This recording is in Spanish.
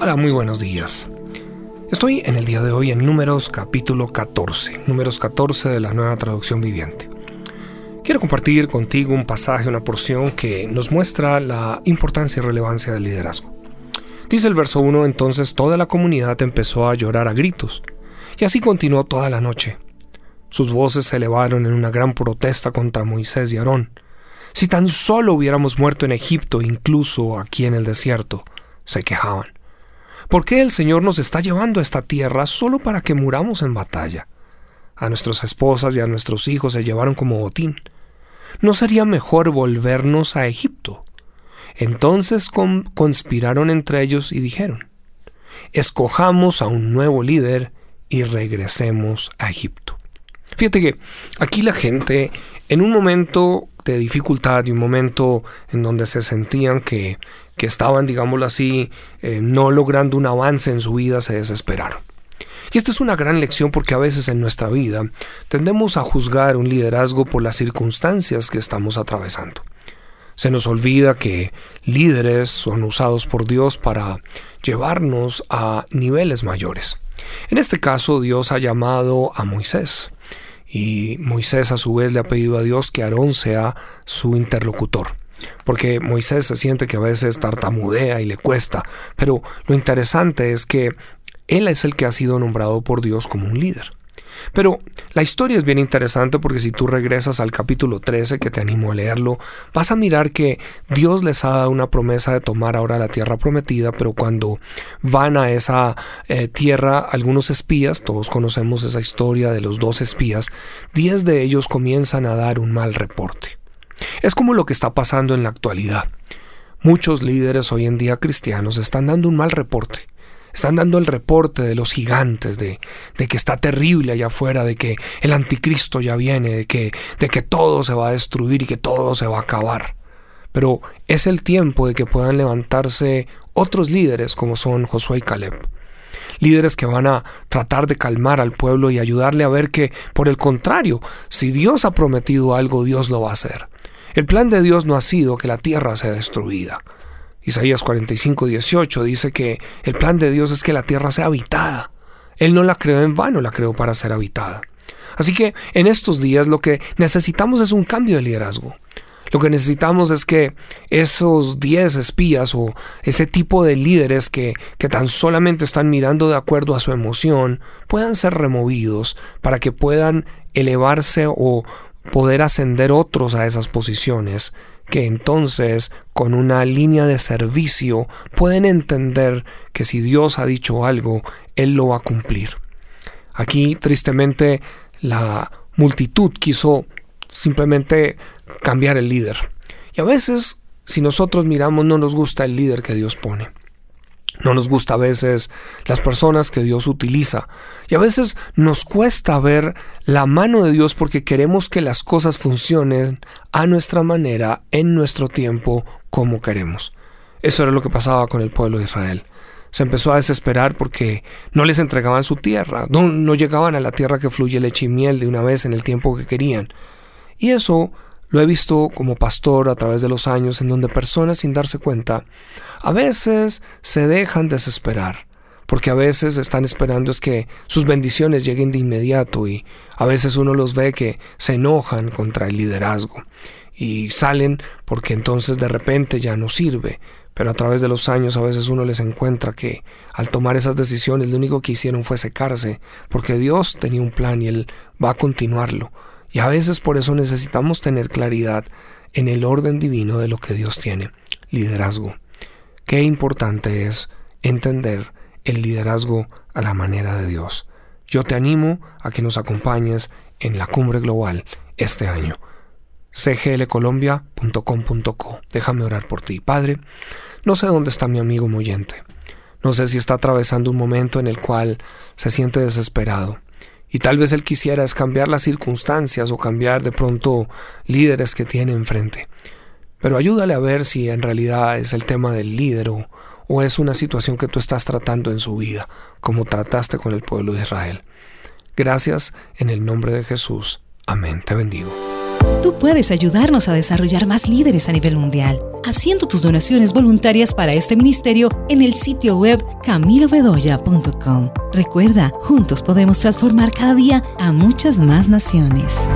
Hola, muy buenos días. Estoy en el día de hoy en Números capítulo 14, Números 14 de la nueva traducción viviente. Quiero compartir contigo un pasaje, una porción que nos muestra la importancia y relevancia del liderazgo. Dice el verso 1, entonces toda la comunidad empezó a llorar a gritos, y así continuó toda la noche. Sus voces se elevaron en una gran protesta contra Moisés y Aarón. Si tan solo hubiéramos muerto en Egipto, incluso aquí en el desierto, se quejaban. ¿Por qué el Señor nos está llevando a esta tierra solo para que muramos en batalla? A nuestras esposas y a nuestros hijos se llevaron como botín. ¿No sería mejor volvernos a Egipto? Entonces conspiraron entre ellos y dijeron, escojamos a un nuevo líder y regresemos a Egipto. Fíjate que aquí la gente, en un momento de dificultad y un momento en donde se sentían que, que estaban, digámoslo así, eh, no logrando un avance en su vida, se desesperaron. Y esta es una gran lección porque a veces en nuestra vida tendemos a juzgar un liderazgo por las circunstancias que estamos atravesando. Se nos olvida que líderes son usados por Dios para llevarnos a niveles mayores. En este caso Dios ha llamado a Moisés y Moisés a su vez le ha pedido a Dios que Aarón sea su interlocutor. Porque Moisés se siente que a veces tartamudea y le cuesta, pero lo interesante es que él es el que ha sido nombrado por Dios como un líder. Pero la historia es bien interesante porque si tú regresas al capítulo 13, que te animo a leerlo, vas a mirar que Dios les ha dado una promesa de tomar ahora la tierra prometida, pero cuando van a esa eh, tierra algunos espías, todos conocemos esa historia de los dos espías, diez de ellos comienzan a dar un mal reporte. Es como lo que está pasando en la actualidad. Muchos líderes hoy en día cristianos están dando un mal reporte están dando el reporte de los gigantes, de, de, que está terrible allá afuera, de que el anticristo ya viene, de que, de que todo se va a destruir y que todo se va a acabar. Pero es el tiempo de que puedan levantarse otros líderes como son Josué y Caleb. Líderes que van a tratar de calmar al pueblo y ayudarle a ver que, por el contrario, si Dios ha prometido algo, Dios lo va a hacer. El plan de Dios no ha sido que la tierra sea destruida. Isaías 45, 18 dice que el plan de Dios es que la tierra sea habitada. Él no la creó en vano, la creó para ser habitada. Así que en estos días lo que necesitamos es un cambio de liderazgo. Lo que necesitamos es que esos 10 espías o ese tipo de líderes que, que, tan solamente están mirando de acuerdo a su emoción puedan ser removidos para que puedan elevarse o poder ascender otros a esas posiciones que entonces con una línea de servicio pueden entender que si Dios ha dicho algo, Él lo va a cumplir. Aquí tristemente la multitud quiso simplemente cambiar el líder. Y a veces si nosotros miramos no nos gusta el líder que Dios pone. No nos gusta a veces las personas que Dios utiliza. Y a veces nos cuesta ver la mano de Dios porque queremos que las cosas funcionen a nuestra manera, en nuestro tiempo, como queremos. Eso era lo que pasaba con el pueblo de Israel. Se empezó a desesperar porque no les entregaban su tierra, no, no llegaban a la tierra que fluye leche y miel de una vez en el tiempo que querían. Y eso lo he visto como pastor a través de los años en donde personas sin darse cuenta a veces se dejan desesperar, porque a veces están esperando es que sus bendiciones lleguen de inmediato y a veces uno los ve que se enojan contra el liderazgo y salen porque entonces de repente ya no sirve, pero a través de los años a veces uno les encuentra que al tomar esas decisiones lo único que hicieron fue secarse, porque Dios tenía un plan y Él va a continuarlo. Y a veces por eso necesitamos tener claridad en el orden divino de lo que Dios tiene. Liderazgo. Qué importante es entender el liderazgo a la manera de Dios. Yo te animo a que nos acompañes en la cumbre global este año. cglcolombia.com.co. Déjame orar por ti, Padre. No sé dónde está mi amigo Moyente. No sé si está atravesando un momento en el cual se siente desesperado y tal vez él quisiera cambiar las circunstancias o cambiar de pronto líderes que tiene enfrente. Pero ayúdale a ver si en realidad es el tema del líder o, o es una situación que tú estás tratando en su vida, como trataste con el pueblo de Israel. Gracias en el nombre de Jesús. Amén. Te bendigo. Tú puedes ayudarnos a desarrollar más líderes a nivel mundial, haciendo tus donaciones voluntarias para este ministerio en el sitio web camilobedoya.com. Recuerda, juntos podemos transformar cada día a muchas más naciones.